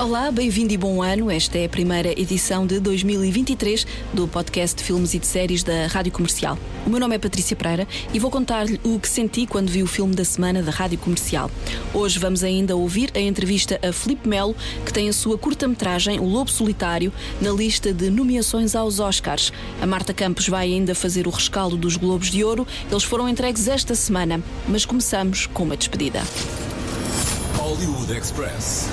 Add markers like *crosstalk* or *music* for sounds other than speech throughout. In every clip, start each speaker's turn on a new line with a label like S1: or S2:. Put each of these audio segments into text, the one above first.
S1: Olá, bem-vindo e bom ano. Esta é a primeira edição de 2023 do podcast de filmes e de séries da Rádio Comercial. O meu nome é Patrícia Pereira e vou contar-lhe o que senti quando vi o filme da semana da Rádio Comercial. Hoje vamos ainda ouvir a entrevista a Felipe Melo, que tem a sua curta-metragem O Lobo Solitário na lista de nomeações aos Oscars. A Marta Campos vai ainda fazer o rescaldo dos Globos de Ouro. Eles foram entregues esta semana, mas começamos com uma despedida.
S2: Hollywood Express.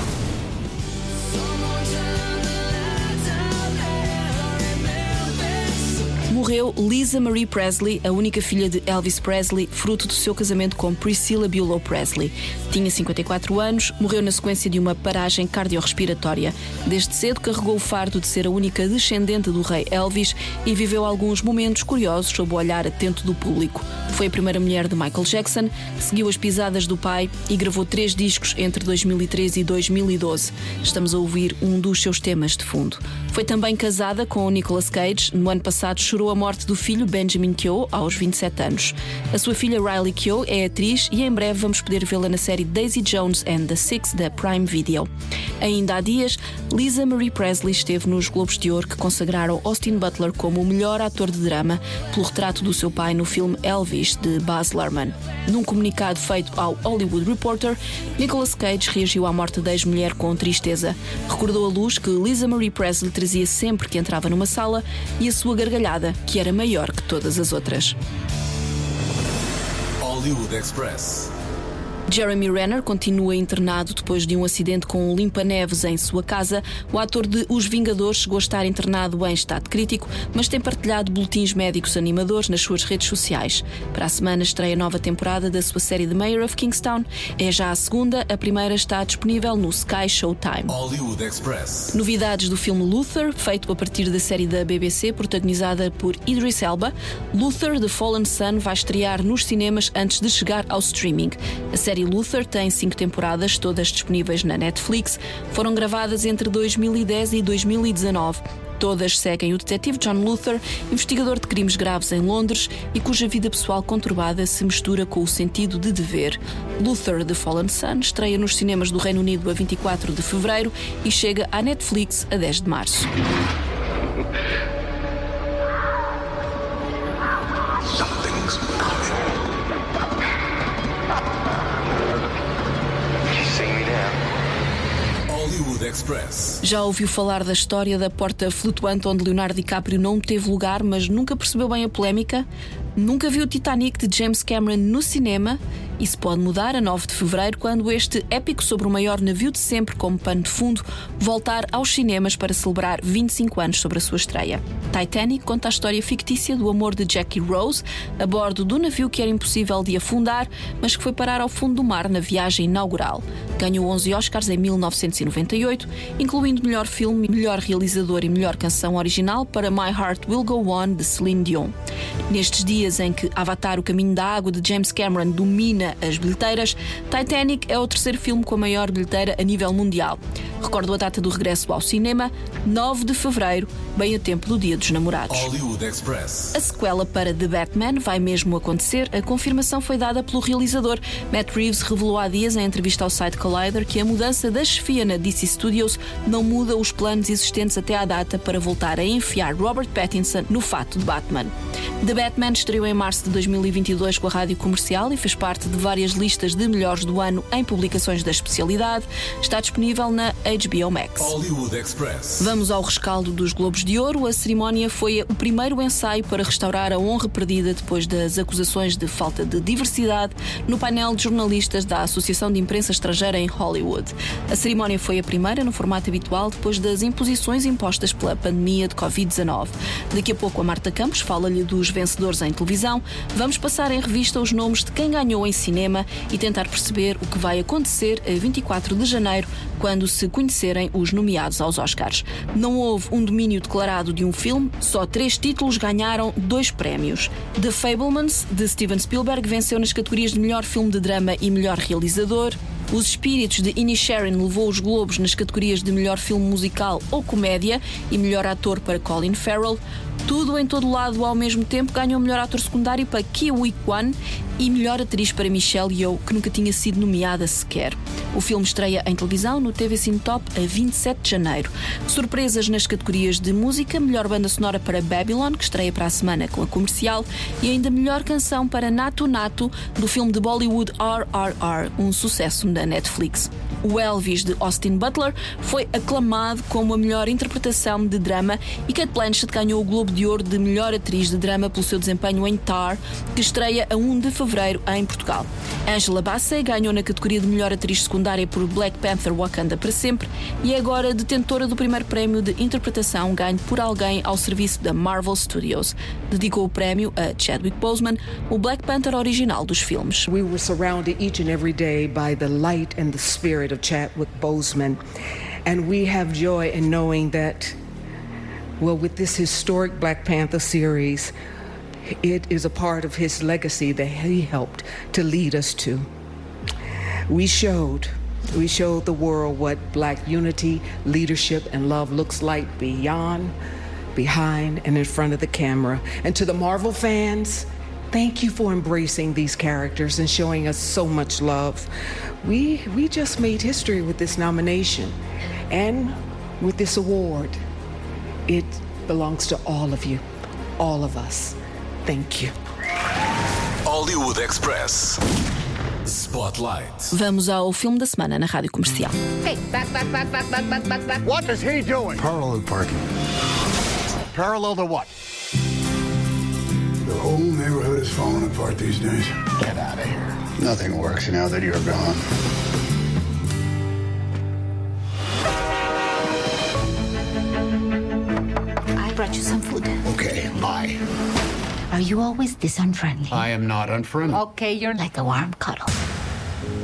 S1: Morreu Lisa Marie Presley, a única filha de Elvis Presley, fruto do seu casamento com Priscilla Bulow Presley. Tinha 54 anos, morreu na sequência de uma paragem cardiorrespiratória. Desde cedo carregou o fardo de ser a única descendente do rei Elvis e viveu alguns momentos curiosos sob o olhar atento do público. Foi a primeira mulher de Michael Jackson, seguiu as pisadas do pai e gravou três discos entre 2013 e 2012. Estamos a ouvir um dos seus temas de fundo. Foi também casada com Nicolas Cage. No ano passado chorou a morte do filho Benjamin Keogh aos 27 anos. A sua filha Riley Keogh é atriz e em breve vamos poder vê-la na série Daisy Jones and the Six da Prime Video. Ainda há dias, Lisa Marie Presley esteve nos Globos de Ouro que consagraram Austin Butler como o melhor ator de drama pelo retrato do seu pai no filme Elvis de Baz Luhrmann. Num comunicado feito ao Hollywood Reporter, Nicolas Cage reagiu à morte da ex-mulher com tristeza. Recordou a luz que Lisa Marie Presley trazia sempre que entrava numa sala e a sua gargalhada, que era maior que todas as outras.
S2: Hollywood Express.
S1: Jeremy Renner continua internado depois de um acidente com um limpa-neves em sua casa. O ator de Os Vingadores chegou a estar internado em estado crítico, mas tem partilhado boletins médicos animadores nas suas redes sociais. Para a semana estreia a nova temporada da sua série The Mayor of Kingstown. É já a segunda, a primeira está disponível no Sky Showtime.
S2: Hollywood Express.
S1: Novidades do filme Luther, feito a partir da série da BBC, protagonizada por Idris Elba. Luther, The Fallen Sun, vai estrear nos cinemas antes de chegar ao streaming. A série Luther tem cinco temporadas, todas disponíveis na Netflix. Foram gravadas entre 2010 e 2019. Todas seguem o detetive John Luther, investigador de crimes graves em Londres e cuja vida pessoal conturbada se mistura com o sentido de dever. Luther The Fallen Sun estreia nos cinemas do Reino Unido a 24 de fevereiro e chega à Netflix a 10 de março. *laughs* Já ouviu falar da história da porta flutuante onde Leonardo DiCaprio não teve lugar, mas nunca percebeu bem a polémica? Nunca viu o Titanic de James Cameron no cinema? Isso pode mudar a 9 de fevereiro, quando este épico sobre o maior navio de sempre como pano de fundo voltar aos cinemas para celebrar 25 anos sobre a sua estreia. Titanic conta a história fictícia do amor de Jackie Rose a bordo do navio que era impossível de afundar, mas que foi parar ao fundo do mar na viagem inaugural. Ganhou 11 Oscars em 1998, incluindo melhor filme, melhor realizador e melhor canção original para My Heart Will Go On de Celine Dion. Nestes dias em que Avatar, o Caminho da Água de James Cameron domina as bilheteiras, Titanic é o terceiro filme com a maior bilheteira a nível mundial. Recordo a data do regresso ao cinema, 9 de fevereiro, bem a tempo do Dia dos Namorados. A sequela para The Batman vai mesmo acontecer. A confirmação foi dada pelo realizador. Matt Reeves revelou há dias, em entrevista ao site Collider, que a mudança da chefia na DC Studios não muda os planos existentes até à data para voltar a enfiar Robert Pattinson no fato de Batman. The Batman estreou em março de 2022 com a rádio comercial e fez parte de várias listas de melhores do ano em publicações da especialidade. Está disponível na HBO Max.
S2: Hollywood Express.
S1: Vamos ao rescaldo dos Globos de Ouro. A cerimónia foi o primeiro ensaio para restaurar a honra perdida depois das acusações de falta de diversidade no painel de jornalistas da Associação de Imprensa Estrangeira em Hollywood. A cerimónia foi a primeira no formato habitual depois das imposições impostas pela pandemia de Covid-19. Daqui a pouco a Marta Campos fala-lhe dos vencedores em televisão. Vamos passar em revista os nomes de quem ganhou em cinema e tentar perceber o que vai acontecer a 24 de janeiro, quando se conhecerem os nomeados aos Oscars. Não houve um domínio declarado de um filme, só três títulos ganharam dois prémios. The Fablemans, de Steven Spielberg, venceu nas categorias de melhor filme de drama e melhor realizador. Os Espíritos de Inisherin levou os Globos nas categorias de melhor filme musical ou comédia e melhor ator para Colin Farrell. Tudo em todo lado ao mesmo tempo ganhou melhor ator secundário para Kiwi Kwan e melhor atriz para Michelle Yeoh, que nunca tinha sido nomeada sequer. O filme estreia em televisão no TV Cine Top a 27 de janeiro. Surpresas nas categorias de música, melhor banda sonora para Babylon, que estreia para a semana com a comercial, e ainda melhor canção para Nato Nato, do filme de Bollywood RRR, um sucesso da Netflix. O Elvis de Austin Butler foi aclamado como a melhor interpretação de drama e Kate Blanchett ganhou o Globo de Ouro de melhor atriz de drama pelo seu desempenho em Tar, que estreia a 1 de fevereiro em Portugal. Angela Bassett ganhou na categoria de melhor atriz secundária por Black Panther Wakanda para sempre e é agora detentora do primeiro prémio de interpretação ganho por alguém ao serviço da Marvel Studios. Dedicou o prémio a Chadwick Boseman, o Black Panther original dos filmes.
S3: We were surrounded each and every day by the light and the spirit of Chadwick Boseman. And we have joy in knowing that, well, with this historic Black Panther series, it is a part of his legacy that he helped to lead us to. We showed, we showed the world what black unity, leadership, and love looks like beyond, behind, and in front of the camera. And to the Marvel fans, thank you for embracing these characters and showing us so much love. We we just made history with this nomination and with this award. It belongs to all of you, all of us. Thank you.
S2: Hollywood Express. Spotlight.
S1: Vamos ao filme da semana na Rádio Comercial.
S4: Hey, back, back, back, back, back, back, back, back.
S5: What is he doing?
S6: Parallel parking.
S5: Parallel to what?
S6: The whole neighborhood is falling apart these days.
S5: Get out of here.
S6: Nothing works now that you're gone.
S4: Brought you some food.
S6: Okay, lie.
S4: Are you always this unfriendly?
S5: I am not unfriendly.
S4: Okay, you're like a warm cuddle.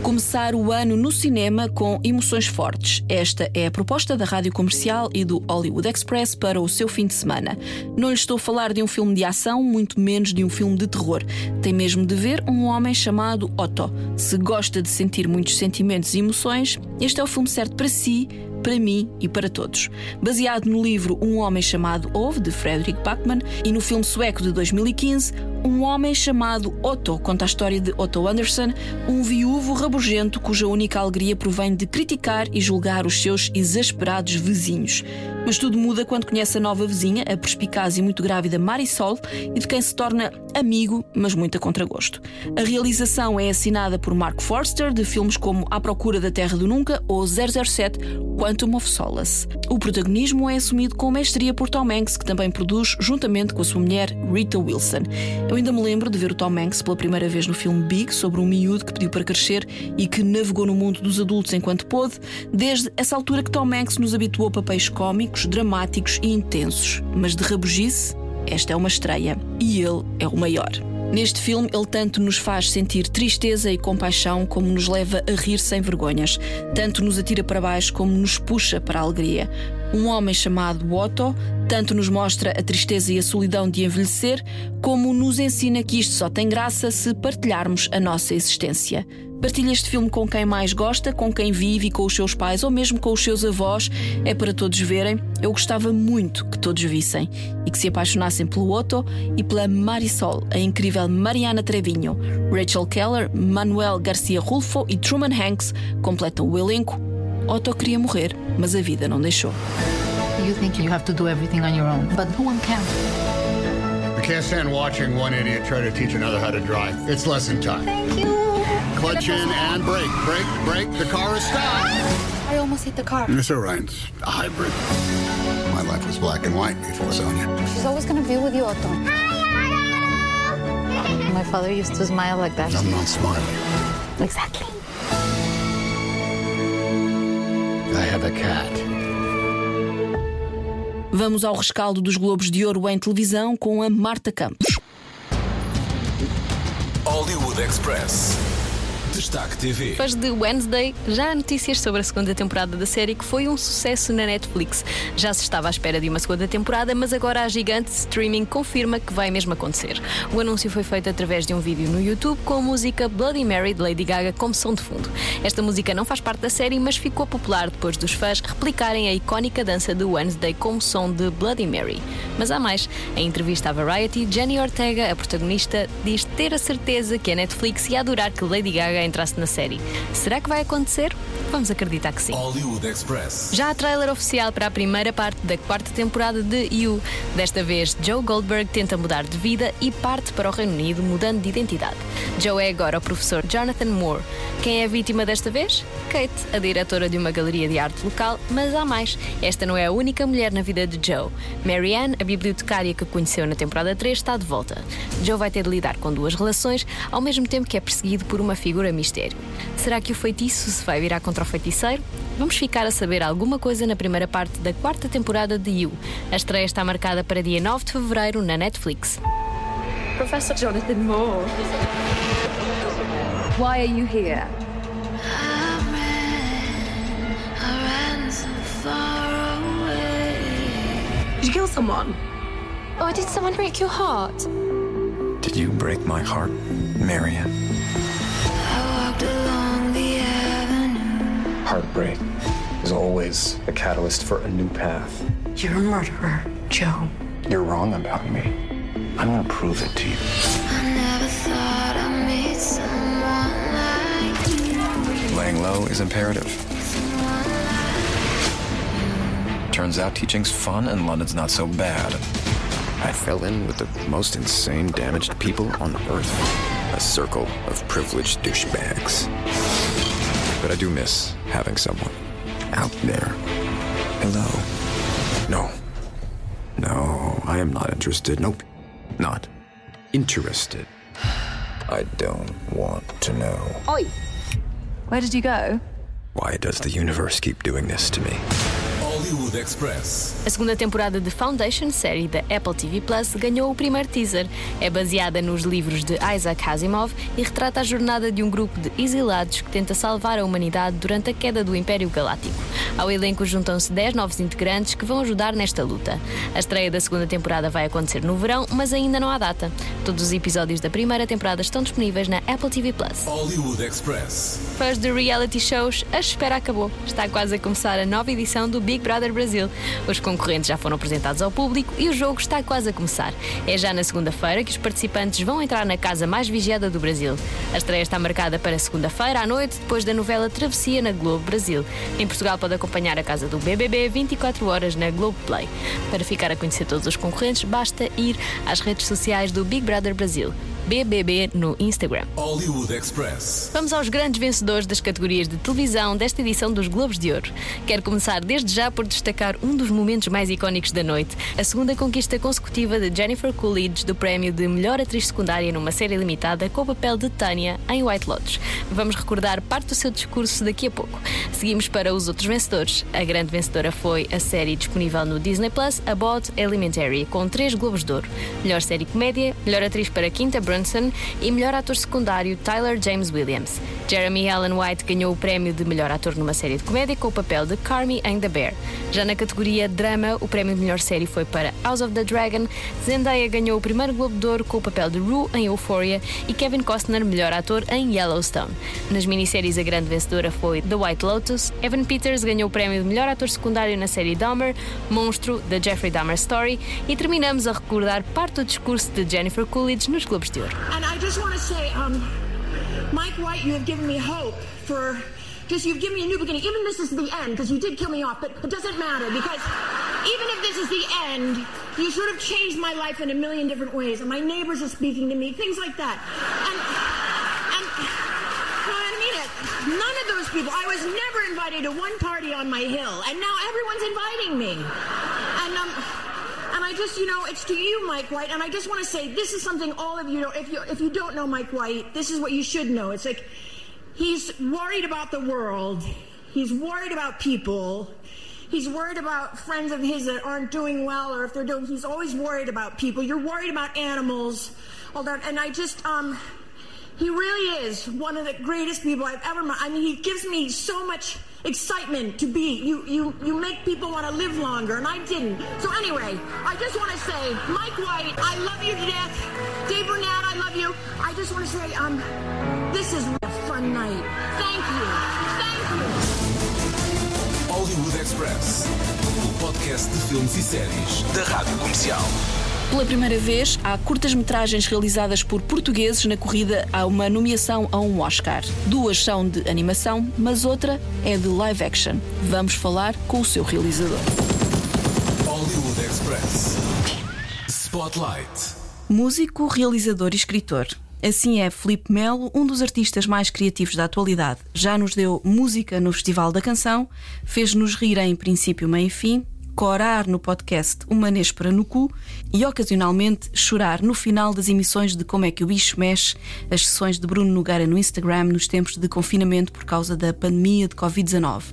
S1: Começar o ano no cinema com emoções fortes. Esta é a proposta da Rádio Comercial e do Hollywood Express para o seu fim de semana. Não lhe estou a falar de um filme de ação, muito menos de um filme de terror. Tem mesmo de ver um homem chamado Otto. Se gosta de sentir muitos sentimentos e emoções, este é o filme certo para si para mim e para todos. Baseado no livro Um Homem Chamado Ove, de Frederick Backman, e no filme sueco de 2015, um homem chamado Otto conta a história de Otto Anderson, um viúvo rabugento cuja única alegria provém de criticar e julgar os seus exasperados vizinhos. Mas tudo muda quando conhece a nova vizinha, a perspicaz e muito grávida Marisol, e de quem se torna amigo, mas muito a contragosto. A realização é assinada por Mark Forster, de filmes como À Procura da Terra do Nunca ou 007 Quantum of Solace. O protagonismo é assumido com mestria por Tom Hanks, que também produz juntamente com a sua mulher Rita Wilson. Eu ainda me lembro de ver o Tom Hanks pela primeira vez no filme Big, sobre um miúdo que pediu para crescer e que navegou no mundo dos adultos enquanto pôde, desde essa altura que Tom Hanks nos habituou a papéis cómicos, dramáticos e intensos. Mas de rabugice, esta é uma estreia e ele é o maior. Neste filme, ele tanto nos faz sentir tristeza e compaixão, como nos leva a rir sem vergonhas. Tanto nos atira para baixo, como nos puxa para a alegria. Um homem chamado Otto tanto nos mostra a tristeza e a solidão de envelhecer, como nos ensina que isto só tem graça se partilharmos a nossa existência. Partilha este filme com quem mais gosta, com quem vive e com os seus pais ou mesmo com os seus avós. É para todos verem. Eu gostava muito que todos vissem e que se apaixonassem pelo Otto e pela Marisol, a incrível Mariana Trevinho. Rachel Keller, Manuel Garcia Rulfo e Truman Hanks completam o elenco. Otto queria morrer, mas a vida não deixou.
S7: You think you have to do everything on your own, but no one can.
S5: I can't stand watching one idiot try to teach another how to drive. It's lesson time.
S4: Thank you.
S5: Clutch in and brake. Brake, brake. The car is stopped.
S4: I almost hit the car.
S6: It's all right. It's a hybrid. My life was black and white before Sonia.
S4: She's always gonna be with you, Otto.
S7: My father used to smile like that.
S6: I'm not smart.
S4: Exactly.
S5: I have a cat.
S1: Vamos ao rescaldo dos Globos de Ouro em televisão com a Marta Campos.
S2: Hollywood Express. Destaque TV.
S8: De Wednesday, já há notícias sobre a segunda temporada da série que foi um sucesso na Netflix. Já se estava à espera de uma segunda temporada, mas agora a gigante streaming confirma que vai mesmo acontecer. O anúncio foi feito através de um vídeo no YouTube com a música Bloody Mary de Lady Gaga como som de fundo. Esta música não faz parte da série, mas ficou popular depois dos fãs replicarem a icónica dança de Wednesday como som de Bloody Mary. Mas há mais. Em entrevista à Variety, Jenny Ortega, a protagonista, diz ter a certeza que a Netflix ia adorar que Lady Gaga entrasse na série. Será que vai acontecer? Vamos acreditar que sim.
S2: Hollywood Express.
S8: Já há trailer oficial para a primeira parte da quarta temporada de You. Desta vez, Joe Goldberg tenta mudar de vida e parte para o Reino Unido mudando de identidade. Joe é agora o professor Jonathan Moore. Quem é a vítima desta vez? Kate, a diretora de uma galeria de arte local, mas há mais. Esta não é a única mulher na vida de Joe. Marianne, a bibliotecária que conheceu na temporada 3, está de volta. Joe vai ter de lidar com duas relações, ao mesmo tempo que é perseguido por uma figura mistério. Será que o feitiço se vai virar contra o feiticeiro? Vamos ficar a saber alguma coisa na primeira parte da quarta temporada de You. A estreia está marcada para dia 9 de fevereiro na Netflix.
S9: Professor Jonathan Moore. Why are you here? Did you kill someone?
S10: Oh, did someone break your heart?
S11: Did you break my heart, Marion?
S12: Heartbreak is always a catalyst for a new path.
S9: You're a murderer, Joe.
S12: You're wrong about me. I'm gonna prove it to you. I never thought I'd meet someone like you.
S11: Laying low is imperative. Turns out teaching's fun and London's not so bad. I fell in with the most insane, damaged people on earth. A circle of privileged douchebags. But I do miss having someone out there. Hello. No. No, I am not interested. Nope. Not interested. I don't want to know.
S9: Oi! Where did you go?
S11: Why does the universe keep doing this to me?
S2: Hollywood Express.
S8: A segunda temporada de Foundation, série da Apple TV Plus, ganhou o primeiro teaser. É baseada nos livros de Isaac Asimov e retrata a jornada de um grupo de exilados que tenta salvar a humanidade durante a queda do Império Galáctico. Ao elenco juntam-se 10 novos integrantes que vão ajudar nesta luta. A estreia da segunda temporada vai acontecer no verão, mas ainda não há data. Todos os episódios da primeira temporada estão disponíveis na Apple TV Plus.
S2: Hollywood Express.
S8: Fãs de reality shows, a espera acabou. Está quase a começar a nova edição do Big Brother Brasil. Os concorrentes já foram apresentados ao público e o jogo está quase a começar. É já na segunda-feira que os participantes vão entrar na casa mais vigiada do Brasil. A estreia está marcada para segunda-feira à noite, depois da novela Travessia na Globo Brasil. Em Portugal pode acompanhar a casa do BBB 24 horas na Globo Play. Para ficar a conhecer todos os concorrentes, basta ir às redes sociais do Big Brother Brasil. BBB no Instagram.
S2: Hollywood Express.
S8: Vamos aos grandes vencedores das categorias de televisão desta edição dos Globos de Ouro. Quero começar desde já por destacar um dos momentos mais icónicos da noite, a segunda conquista consecutiva de Jennifer Coolidge do prémio de melhor atriz secundária numa série limitada com o papel de Tânia em White Lotus. Vamos recordar parte do seu discurso daqui a pouco. Seguimos para os outros vencedores. A grande vencedora foi a série disponível no Disney Plus, About Elementary, com três Globos de Ouro: melhor série comédia, melhor atriz para Quinta Brunson e melhor ator secundário Tyler James Williams. Jeremy Allen White ganhou o prémio de melhor ator numa série de comédia com o papel de Carmy em The Bear. Já na categoria drama, o prémio de melhor série foi para House of the Dragon. Zendaya ganhou o primeiro Globo de Ouro com o papel de Rue em Euphoria e Kevin Costner melhor ator em Yellowstone. Nas minisséries, a grande vencedora foi The White Lotus. Evan Peters ganhou o prémio de melhor ator secundário na série Dahmer, Monstro, The Jeffrey Dahmer Story e terminamos a recordar parte do discurso de Jennifer Coolidge nos Globos de
S13: And I just want to say, um, Mike White, you have given me hope for just you've given me a new beginning. Even this is the end because you did kill me off, but it doesn't matter because even if this is the end, you sort of changed my life in a million different ways, and my neighbors are speaking to me, things like that. And and. None of those people. I was never invited to one party on my hill, and now everyone's inviting me. I just, you know, it's to you, Mike White. And I just want to say, this is something all of you know. If you if you don't know Mike White, this is what you should know. It's like he's worried about the world. He's worried about people. He's worried about friends of his that aren't doing well, or if they're doing. He's always worried about people. You're worried about animals, all that. And I just, um, he really is one of the greatest people I've ever met. I mean, he gives me so much excitement to be. You, you, you make people want to live longer, and I didn't. So anyway, I just want to say, Mike White, I love you to death. Dave Burnett, I love you. I just want to say, um, this is a fun night. Thank you. Thank you.
S2: Hollywood Express, o podcast de filmes e séries da Rádio Comercial.
S1: Pela primeira vez, há curtas-metragens realizadas por portugueses na corrida a uma nomeação a um Oscar. Duas são de animação, mas outra é de live action. Vamos falar com o seu realizador.
S2: Hollywood Express. Spotlight.
S1: Músico, realizador e escritor. Assim é Felipe Melo, um dos artistas mais criativos da atualidade. Já nos deu música no Festival da Canção, fez-nos rir em princípio, meio e fim, corar no podcast Uma Néspera no Cu e ocasionalmente chorar no final das emissões de Como é que o Bicho Mexe, as sessões de Bruno Nogueira no Instagram nos tempos de confinamento por causa da pandemia de Covid-19.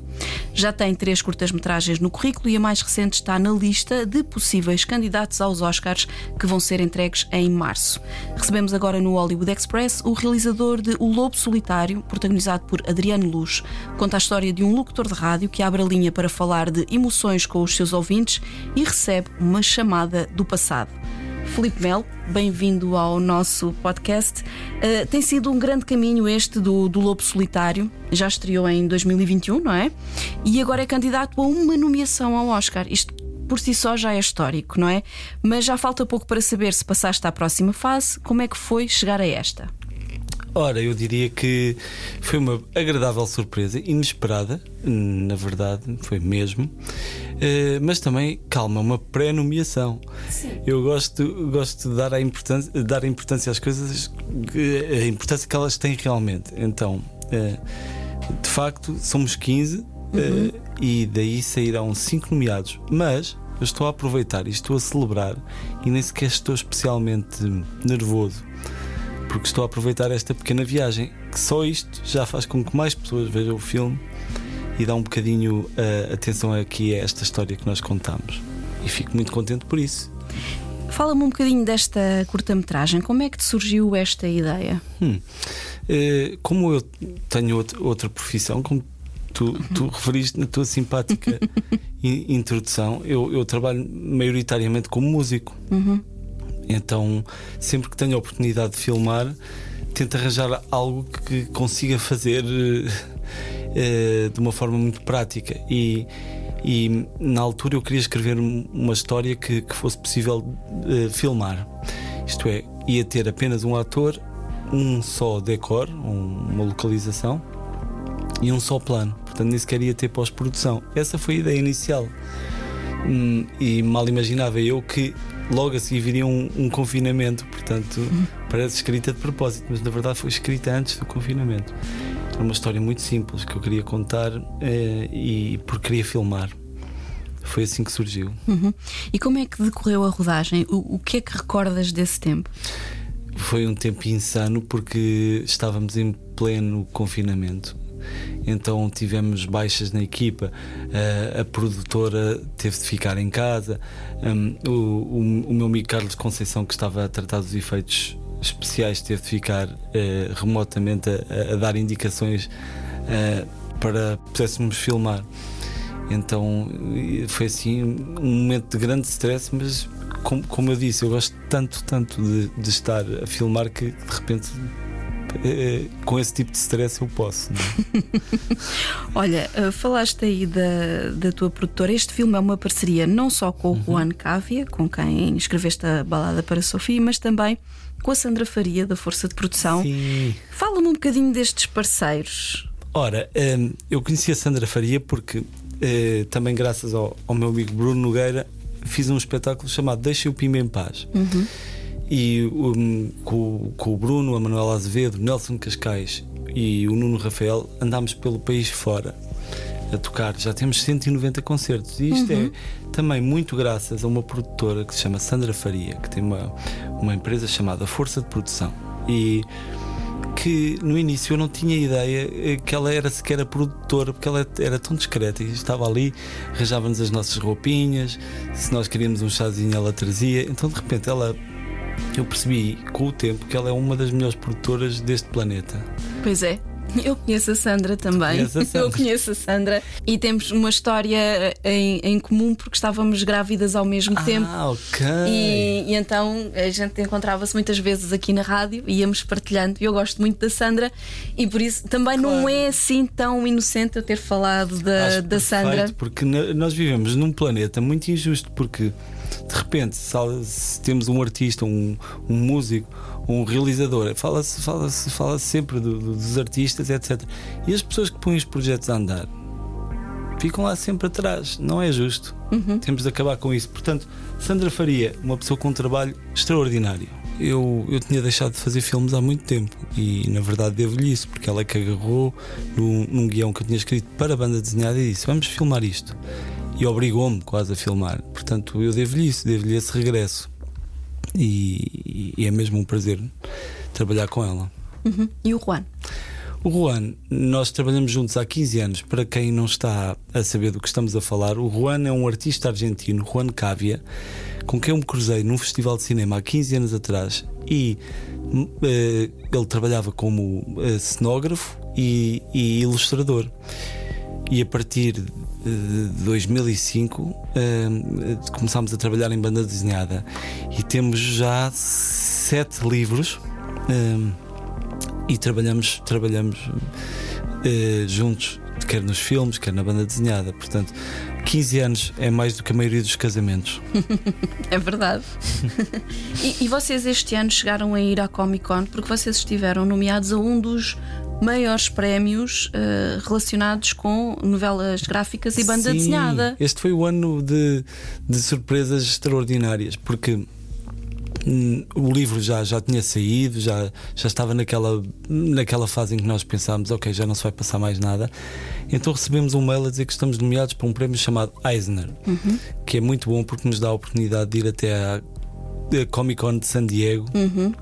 S1: Já tem três curtas-metragens no currículo e a mais recente está na lista de possíveis candidatos aos Oscars que vão ser entregues em março. Recebemos agora no Hollywood Express o realizador de O Lobo Solitário, protagonizado por Adriano Luz. Conta a história de um locutor de rádio que abre a linha para falar de emoções com os seus ouvintes e recebe uma chamada do passado. Felipe Melo, bem-vindo ao nosso podcast. Uh, tem sido um grande caminho este do, do Lobo Solitário, já estreou em 2021, não é? E agora é candidato a uma nomeação ao Oscar. Isto por si só já é histórico, não é? Mas já falta pouco para saber se passaste à próxima fase. Como é que foi chegar a esta?
S14: Ora, eu diria que foi uma agradável surpresa, inesperada, na verdade, foi mesmo. Uh, mas também, calma, uma pré-nomeação. Eu gosto, gosto de dar a, importância, dar importância às coisas, a importância que elas têm realmente. Então, uh, de facto, somos 15 uhum. uh, e daí sairão 5 nomeados. Mas eu estou a aproveitar e estou a celebrar e nem sequer estou especialmente nervoso porque estou a aproveitar esta pequena viagem, que só isto já faz com que mais pessoas vejam o filme e dá um bocadinho uh, atenção aqui a esta história que nós contamos. E fico muito contente por isso.
S1: Fala-me um bocadinho desta curta-metragem. Como é que te surgiu esta ideia?
S14: Hum. Uh, como eu tenho outra, outra profissão, como tu, tu referiste na tua simpática *laughs* introdução, eu, eu, trabalho maioritariamente como músico. Uhum. Então, sempre que tenho a oportunidade de filmar, tento arranjar algo que consiga fazer uh, de uma forma muito prática. E, e, na altura eu queria escrever uma história que, que fosse possível uh, filmar. Isto é, ia ter apenas um ator, um só decor, um, uma localização e um só plano. Portanto, nem sequer ia ter pós-produção. Essa foi a ideia inicial. Hum, e mal imaginava eu que logo a seguir viria um, um confinamento, portanto, uhum. parece escrita de propósito, mas na verdade foi escrita antes do confinamento. Era uma história muito simples que eu queria contar eh, e porque queria filmar. Foi assim que surgiu.
S1: Uhum. E como é que decorreu a rodagem? O, o que é que recordas desse tempo?
S14: Foi um tempo insano porque estávamos em pleno confinamento então tivemos baixas na equipa, uh, a produtora teve de ficar em casa, um, o, o, o, meu amigo Carlos Conceição, que estava a tratar dos efeitos especiais, teve de ficar uh, remotamente a, a, dar indicações uh, para pudéssemos filmar. Então foi assim um momento de grande stress, mas como, como eu disse, eu gosto tanto, tanto de, de estar a filmar que de repente eh, com esse tipo de stress eu posso. É? *laughs*
S1: Olha, eh, falaste aí da, da tua produtora. Este filme é uma parceria não só com o uhum. Juan Cávia, com quem escreveste a balada para Sofia, mas também com a Sandra Faria, da Força de Produção. Fala-me um bocadinho destes parceiros.
S14: Ora, ehm, eu conheci a Sandra Faria porque eh, também graças ao, ao meu amigo Bruno Nogueira fiz um espetáculo chamado Deixa o Pima em Paz. Uhum e um, com, com, o Bruno, a Manuela Azevedo, Nelson Cascais e o Nuno Rafael andámos pelo país fora a tocar. Já temos 190 concertos e isto é uhum. é também muito graças a uma produtora que se chama Sandra Faria, que tem uma, uma empresa chamada Força de Produção. E que no início eu não tinha ideia eh, que ela era sequer a produtora, porque ela era tão discreta e estava ali, arranjava-nos as nossas roupinhas, se nós queríamos um chazinho ela trazia. Então de repente ela eu percebi com o tempo que ela é uma das melhores produtoras deste planeta.
S1: Pois é. Eu conheço a Sandra também.
S14: a Sandra.
S1: Eu conheço a Sandra e temos uma história em, em comum porque estávamos grávidas ao mesmo tempo.
S14: Ah, ok.
S1: E, e então a gente encontrava-se muitas vezes aqui na rádio e íamos partilhando. Eu gosto muito da Sandra e por isso também não é assim tão inocente eu ter falado da,
S14: Acho
S1: da Sandra.
S14: Porque nós vivemos num planeta muito injusto, porque de repente, se, se temos um artista, um, um músico, um realizador, fala-se fala -se, fala -se sempre do- do- dos artistas, etc. E as pessoas que põem os projetos a andar ficam lá sempre atrás. Não é justo. Temos de acabar com isso. Portanto, Sandra Faria, uma pessoa com um trabalho extraordinário. Eu, eu tinha deixado de fazer filmes há muito tempo e, na verdade, devo-lhe isso, porque ela é que agarrou num, num guião que eu tinha escrito para a banda desenhada e disse: Vamos filmar isto. E obrigou-me quase a filmar. Portanto, eu devo-lhe isso, devo-lhe esse regresso. E, e é mesmo um prazer trabalhar com ela.
S1: Uhum. E o Juan?
S14: O Juan, nós trabalhamos juntos há 15 anos. Para quem não está a saber do que estamos a falar, o Juan é um artista argentino, Juan Cavia, com quem eu me cruzei num festival de cinema há 15 anos atrás e eh, ele trabalhava como eh, cenógrafo e, e ilustrador. E a partir de 2005 eh, começámos a trabalhar em banda desenhada e temos já sete livros. eh, e trabalhamos, trabalhamos eh, juntos, quer nos filmes, quer na banda desenhada. Portanto, 15 anos é mais do que a maioria dos casamentos. *laughs*
S1: É verdade. *laughs* e, e vocês este ano chegaram a ir à Comic Con porque vocês estiveram nomeados a um dos maiores prémios eh, relacionados com novelas gráficas e banda
S14: Sim,
S1: desenhada.
S14: Este foi o ano de, de surpresas extraordinárias, porque hum, o livro já, já tinha saído, já, já estava naquela, naquela fase em que nós pensámos, ok, já não se vai passar mais nada. Então recebemos um mail a dizer que estamos nomeados para um prémio chamado Eisner,
S1: Uhum.
S14: que é muito bom porque nos dá a oportunidade de ir até à à Comic Con de San Diego.
S1: Uhum.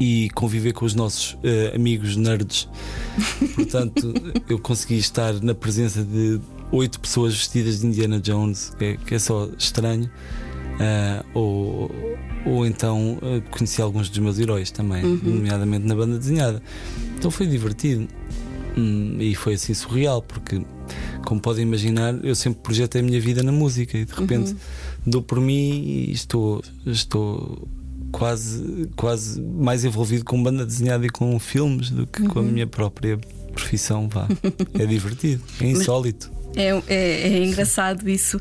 S14: E conviver com os nossos eh, amigos nerds. *laughs* Portanto, eu consegui estar na presença de oito pessoas vestidas de Indiana Jones, que é, que é só estranho. Ah, ou, ou então eh, conheci alguns dos meus heróis também,
S1: Uhum.
S14: nomeadamente na banda desenhada. Então foi divertido Hum, e foi assim surreal, porque, como podem imaginar, eu sempre projetei a minha vida na música e de repente
S1: Uhum.
S14: dou por mim e estou, estou quase, quase mais envolvido com banda desenhada e com filmes do que com a
S1: Uhum.
S14: minha própria profissão. Vá. É divertido, é
S1: Mas-
S14: insólito.
S1: É, é- é engraçado isso.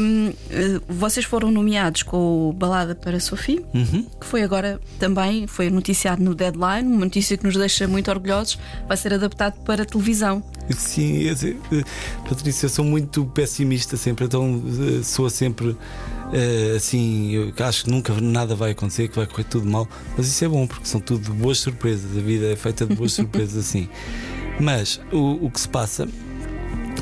S1: Hum, eh, vocês foram nomeados com o Balada para Sophie,
S14: Uhum.
S1: que foi agora também foi noticiado no Deadline, uma notícia que nos deixa muito orgulhosos. Vai ser adaptado para televisão.
S14: Sim, eu sei, eh, Patrícia, eu sou muito pessimista sempre, então eh, sou sempre eh, assim. Eu acho que nunca nada vai acontecer, que vai correr tudo mal, mas isso é bom porque são tudo boas surpresas. A vida é feita de boas *laughs* surpresas assim. Mas o, o que se passa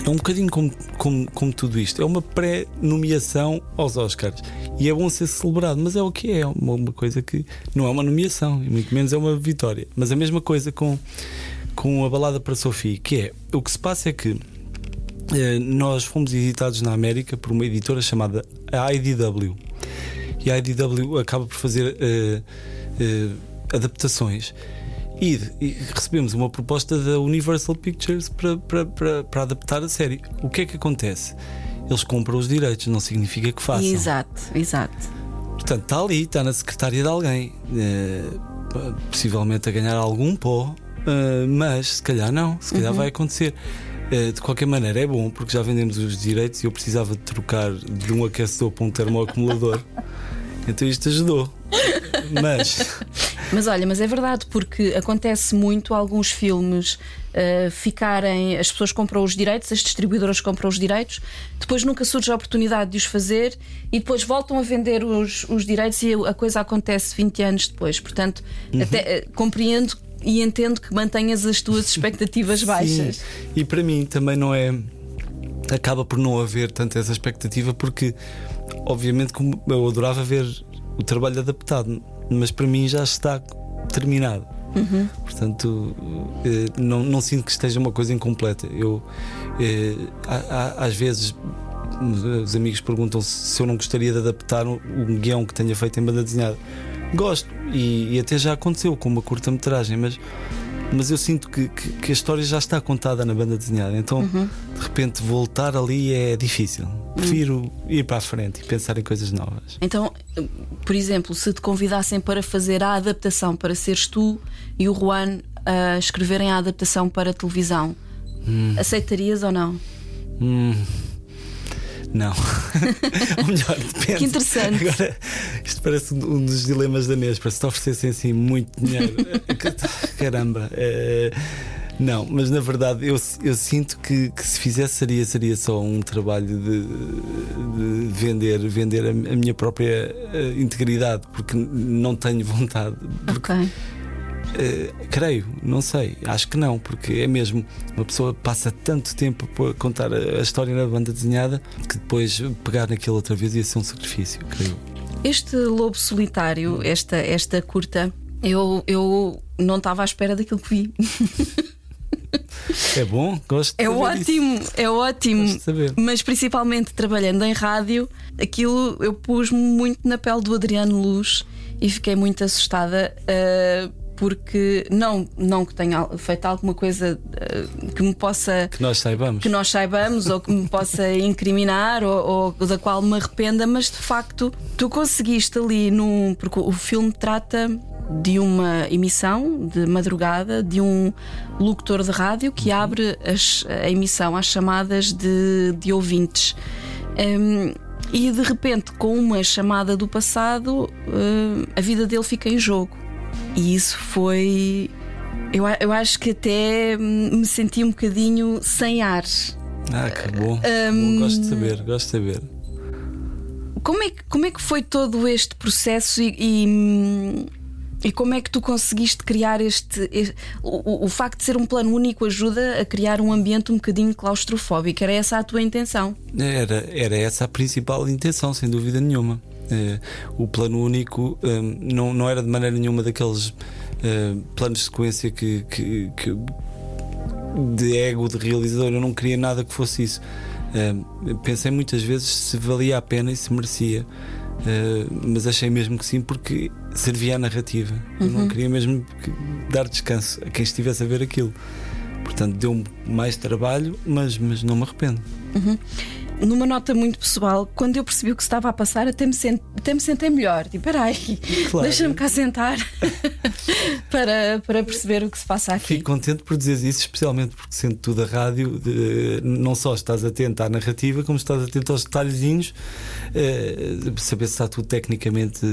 S14: é um bocadinho como, como, como tudo isto, é uma pré-nomeação aos Oscars e é bom ser celebrado, mas é o que é, é uma, uma coisa que não é uma nomeação e muito menos é uma vitória. Mas a mesma coisa com, com a balada para Sophie, que é o que se passa é que eh, nós fomos editados na América por uma editora chamada IDW e a IDW acaba por fazer eh, eh, adaptações. E, e recebemos uma proposta da Universal Pictures para, para, para, para adaptar a série. O que é que acontece? Eles compram os direitos, não significa que façam.
S1: Exato, exato.
S14: Portanto, está ali, está na secretária de alguém, eh, possivelmente a ganhar algum pó, eh, mas se calhar não, se calhar
S1: Uhum.
S14: vai acontecer. Eh, de qualquer maneira, é bom porque já vendemos os direitos e eu precisava de trocar de um aquecedor para um termoacumulador. *laughs* então isto ajudou. Mas
S1: Mas olha, mas é verdade, porque acontece muito alguns filmes uh, ficarem. As pessoas compram os direitos, as distribuidoras compram os direitos, depois nunca surge a oportunidade de os fazer e depois voltam a vender os, os direitos e a coisa acontece 20 anos depois. Portanto,
S14: Uhum.
S1: até, uh, compreendo e entendo que mantenhas as tuas expectativas *laughs* baixas.
S14: Sim. E para mim também não é. Acaba por não haver tanta essa expectativa, porque, obviamente, como eu adorava ver o trabalho adaptado, mas para mim já está terminado.
S1: Uhum.
S14: Portanto, eh, não, não sinto que esteja uma coisa incompleta. Eu, eh, às vezes, os amigos perguntam se eu não gostaria de adaptar um guião que tenha feito em banda desenhada. gosto. E, e até já aconteceu com uma curta-metragem, mas, mas eu sinto que, que, que, a história já está contada na banda desenhada. Então, uhum. de repente, voltar ali é difícil. Prefiro uhum. ir para a frente e pensar em coisas novas.
S1: Então, por exemplo, se te convidassem para fazer a adaptação para seres tu e o Juan a escreverem a adaptação para a televisão, hum. aceitarias ou não?
S14: Hum. Não. *laughs* Ou melhor, depende.
S1: Que interessante.
S14: Agora, isto parece um dos dilemas da Nespa. Se te oferecessem assim muito dinheiro, *laughs* caramba. É... Não, mas na verdade eu, eu sinto que, que, se fizesse seria, seria só um trabalho de, de vender, vender a, a minha própria uh, integridade, porque não tenho vontade.
S1: Porque, ok
S14: Uh, creio, não sei, acho que não, porque é mesmo uma pessoa passa tanto tempo por contar a, a história na banda desenhada que depois pegar naquilo outra vez ia ser um sacrifício, creio.
S1: Este lobo solitário, esta, esta curta, eu, eu não estava à espera daquilo que vi. *laughs*
S14: É bom, gosto
S1: É ótimo,
S14: isso.
S1: é ótimo. Mas principalmente trabalhando em rádio, aquilo eu pus-me muito na pele do Adriano Luz e fiquei muito assustada. Uh, porque não, não que tenha feito alguma coisa uh, que me possa
S14: que nós saibamos,
S1: que nós saibamos ou que me possa *laughs* incriminar ou, ou, da qual me arrependa, mas de facto tu conseguiste ali num porque o filme trata de uma emissão de madrugada de um locutor de rádio que uhum. abre as, a emissão às chamadas de, de ouvintes. Um, e de repente, com uma chamada do passado, uh, a vida dele fica em jogo. E isso foi. Eu, eu acho que até me senti um bocadinho sem ar.
S14: Ah, que bom. Um, gosto de saber, gosto de saber.
S1: Como é, que, como é que foi todo este processo e, e, e como é que tu conseguiste criar este. este o, o, facto de ser um plano único ajuda a criar um ambiente um bocadinho claustrofóbico. Era essa a tua intenção?
S14: Era, era essa a principal intenção, sem dúvida nenhuma. Uh, o plano único ehm, não, não era de maneira nenhuma daqueles uh, planos de sequência que, que, que, de ego de realizador. Eu não queria nada que fosse isso. Uh, pensei muitas vezes se valia a pena e se merecia. mas achei mesmo que sim, porque servia à narrativa. Uhum. Eu não uhum. queria mesmo dar descanso a quem estivesse a ver aquilo. Portanto, deu-me mais trabalho, mas, mas não me arrependo.
S1: Uhum numa nota muito pessoal, quando eu percebi o que se estava a passar, até me, sent, até me sentei melhor. Tipo, peraí, claro. deixa-me cá sentar *laughs* para, para perceber o que se passa aqui.
S14: Fico contente por dizer isso, especialmente porque sendo tudo a rádio, de, não só estás atento à narrativa, como estás atento aos detalhezinhos, eh, saber se está tudo tecnicamente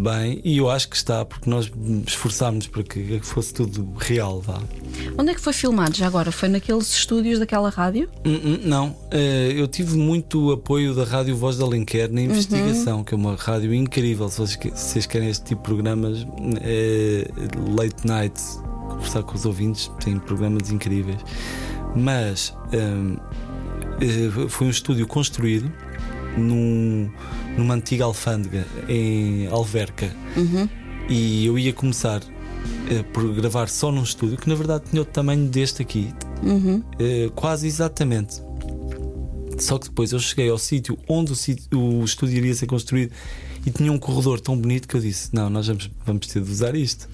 S14: bem. E eu acho que está, porque nós esforçámos para que fosse tudo real. Vá.
S1: Onde é que foi filmado já agora? Foi naqueles estúdios daquela rádio?
S14: Não, não. Eh, eu tive muito apoio da Rádio Voz da Alenquer na investigação, uhum. que é uma rádio incrível. Se vocês, querem este tipo de programas, é late night, conversar com os ouvintes, tem programas incríveis. Mas um, eh, foi um estúdio construído num, numa antiga alfândega em Alverca. Uhum. E eu ia começar uh, por gravar só num estúdio que na verdade tinha o tamanho deste aqui, uhum. uh, quase exatamente. Só que depois eu cheguei ao sítio onde o, sítio, o estúdio iria ser construído e tinha um corredor tão bonito que eu disse: Não, nós vamos, vamos ter de usar isto.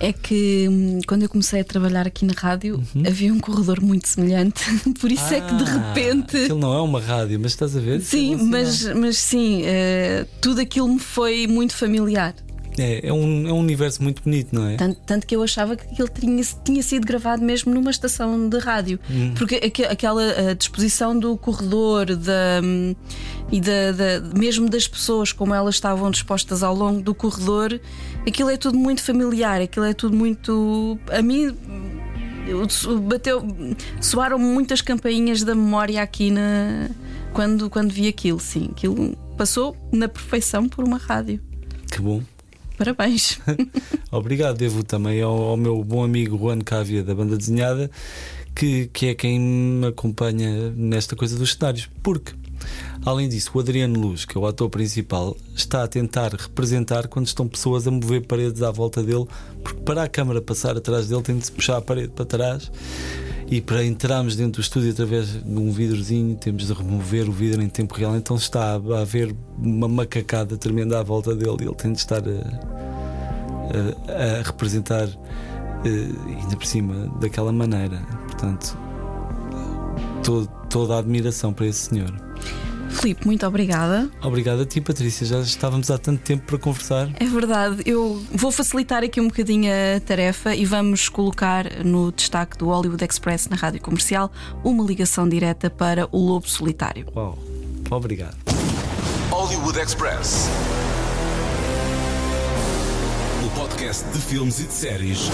S1: É que hum, quando eu comecei a trabalhar aqui na rádio uhum. havia um corredor muito semelhante, *laughs* por isso ah, é que de ah, repente.
S14: Aquilo não é uma rádio, mas estás a ver?
S1: Sim, mas, mas sim, uh, tudo aquilo me foi muito familiar.
S14: É, é, um, é um universo muito bonito, não é?
S1: Tanto, tanto que eu achava que aquilo tinha, tinha sido gravado mesmo numa estação de rádio. Hum. Porque aquela disposição do corredor da, e da, da, mesmo das pessoas, como elas estavam dispostas ao longo do corredor, aquilo é tudo muito familiar, aquilo é tudo muito. A mim. Bateu, soaram muitas campainhas da memória aqui na, quando, quando vi aquilo, sim. Aquilo passou na perfeição por uma rádio.
S14: Que bom.
S1: Parabéns. *laughs*
S14: Obrigado, devo também ao, ao, meu bom amigo Juan Cávia da banda desenhada, que, que é quem me acompanha nesta coisa dos cenários. Porque, além disso, o Adriano Luz, que é o ator principal, está a tentar representar quando estão pessoas a mover paredes à volta dele, porque para a câmara passar atrás dele tem de se puxar a parede para trás. E para entrarmos dentro do estúdio através de um vidrozinho, temos de remover o vidro em tempo real. Então está a haver uma macacada tremenda à volta dele e ele tem de estar a, a, a representar uh, ainda por cima daquela maneira. Portanto, todo, toda a admiração para esse senhor.
S1: Filipe, muito obrigada.
S14: Obrigado a ti, Patrícia. Já estávamos há tanto tempo para conversar.
S1: É verdade. Eu vou facilitar aqui um bocadinho a tarefa e vamos colocar no destaque do Hollywood Express na rádio comercial uma ligação direta para o Lobo Solitário.
S14: Uau, obrigado.
S2: Hollywood Express. O podcast de filmes e de séries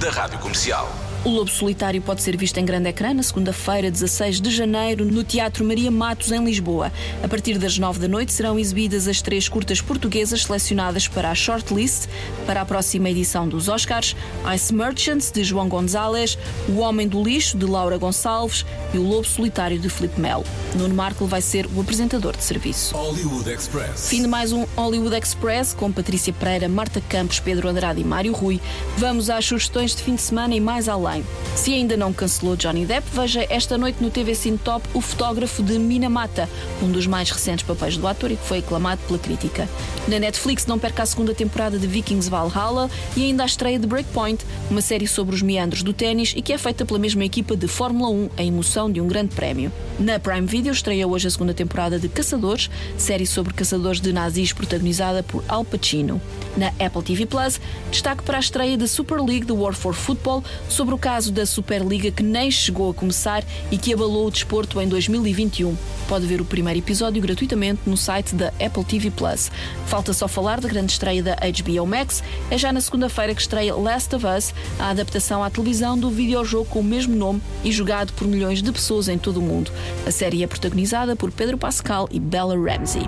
S2: da rádio comercial.
S1: O Lobo Solitário pode ser visto em grande ecrã na segunda-feira, 16 de janeiro, no Teatro Maria Matos, em Lisboa. A partir das 9 da noite serão exibidas as três curtas portuguesas selecionadas para a shortlist para a próxima edição dos Oscars: Ice Merchants, de João Gonzalez, O Homem do Lixo, de Laura Gonçalves e O Lobo Solitário, de Felipe Melo. Nuno Markle vai ser o apresentador de serviço.
S2: Hollywood Express.
S1: Fim de mais um Hollywood Express com Patrícia Pereira, Marta Campos, Pedro Andrade e Mário Rui. Vamos às sugestões de fim de semana e mais além. Se ainda não cancelou Johnny Depp, veja esta noite no TV Cine Top o fotógrafo de Minamata, um dos mais recentes papéis do ator e que foi aclamado pela crítica. Na Netflix não perca a segunda temporada de Vikings Valhalla e ainda a estreia de Breakpoint, uma série sobre os meandros do ténis e que é feita pela mesma equipa de Fórmula 1, a emoção de um grande prémio. Na Prime Video estreia hoje a segunda temporada de Caçadores, série sobre caçadores de nazis protagonizada por Al Pacino. Na Apple TV Plus, destaque para a estreia da Super League de War for Football sobre o caso da Superliga que nem chegou a começar e que abalou o desporto em 2021. Pode ver o primeiro episódio gratuitamente no site da Apple TV Plus. Falta só falar da grande estreia da HBO Max. É já na segunda-feira que estreia Last of Us, a adaptação à televisão do videojogo com o mesmo nome e jogado por milhões de pessoas em todo o mundo. A série é protagonizada por Pedro Pascal e Bella Ramsey.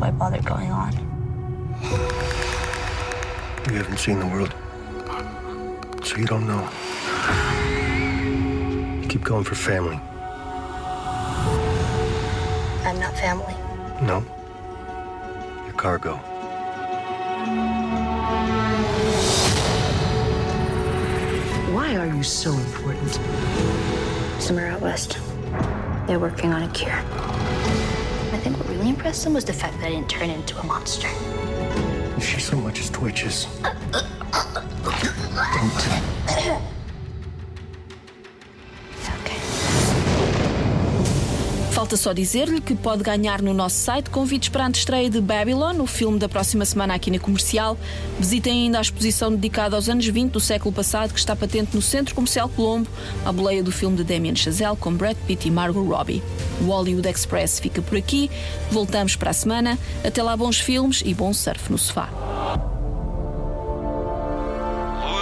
S15: Why bother going on?
S16: You haven't seen the world, so you don't know. You keep going for family.
S15: I'm not family.
S16: No. Your cargo.
S9: Why are you so important?
S15: Somewhere out west. They're working on a cure. I think what really impressed them was the fact that I didn't turn into a monster.
S16: If she so much as twitches, uh, uh,
S1: Falta só dizer-lhe que pode ganhar no nosso site convites para a estreia de Babylon, o filme da próxima semana aqui na comercial. Visitem ainda a exposição dedicada aos anos 20 do século passado, que está patente no Centro Comercial Colombo, à boleia do filme de Damien Chazelle com Brad Pitt e Margot Robbie. O Hollywood Express fica por aqui. Voltamos para a semana. Até lá, bons filmes e bom surf no sofá.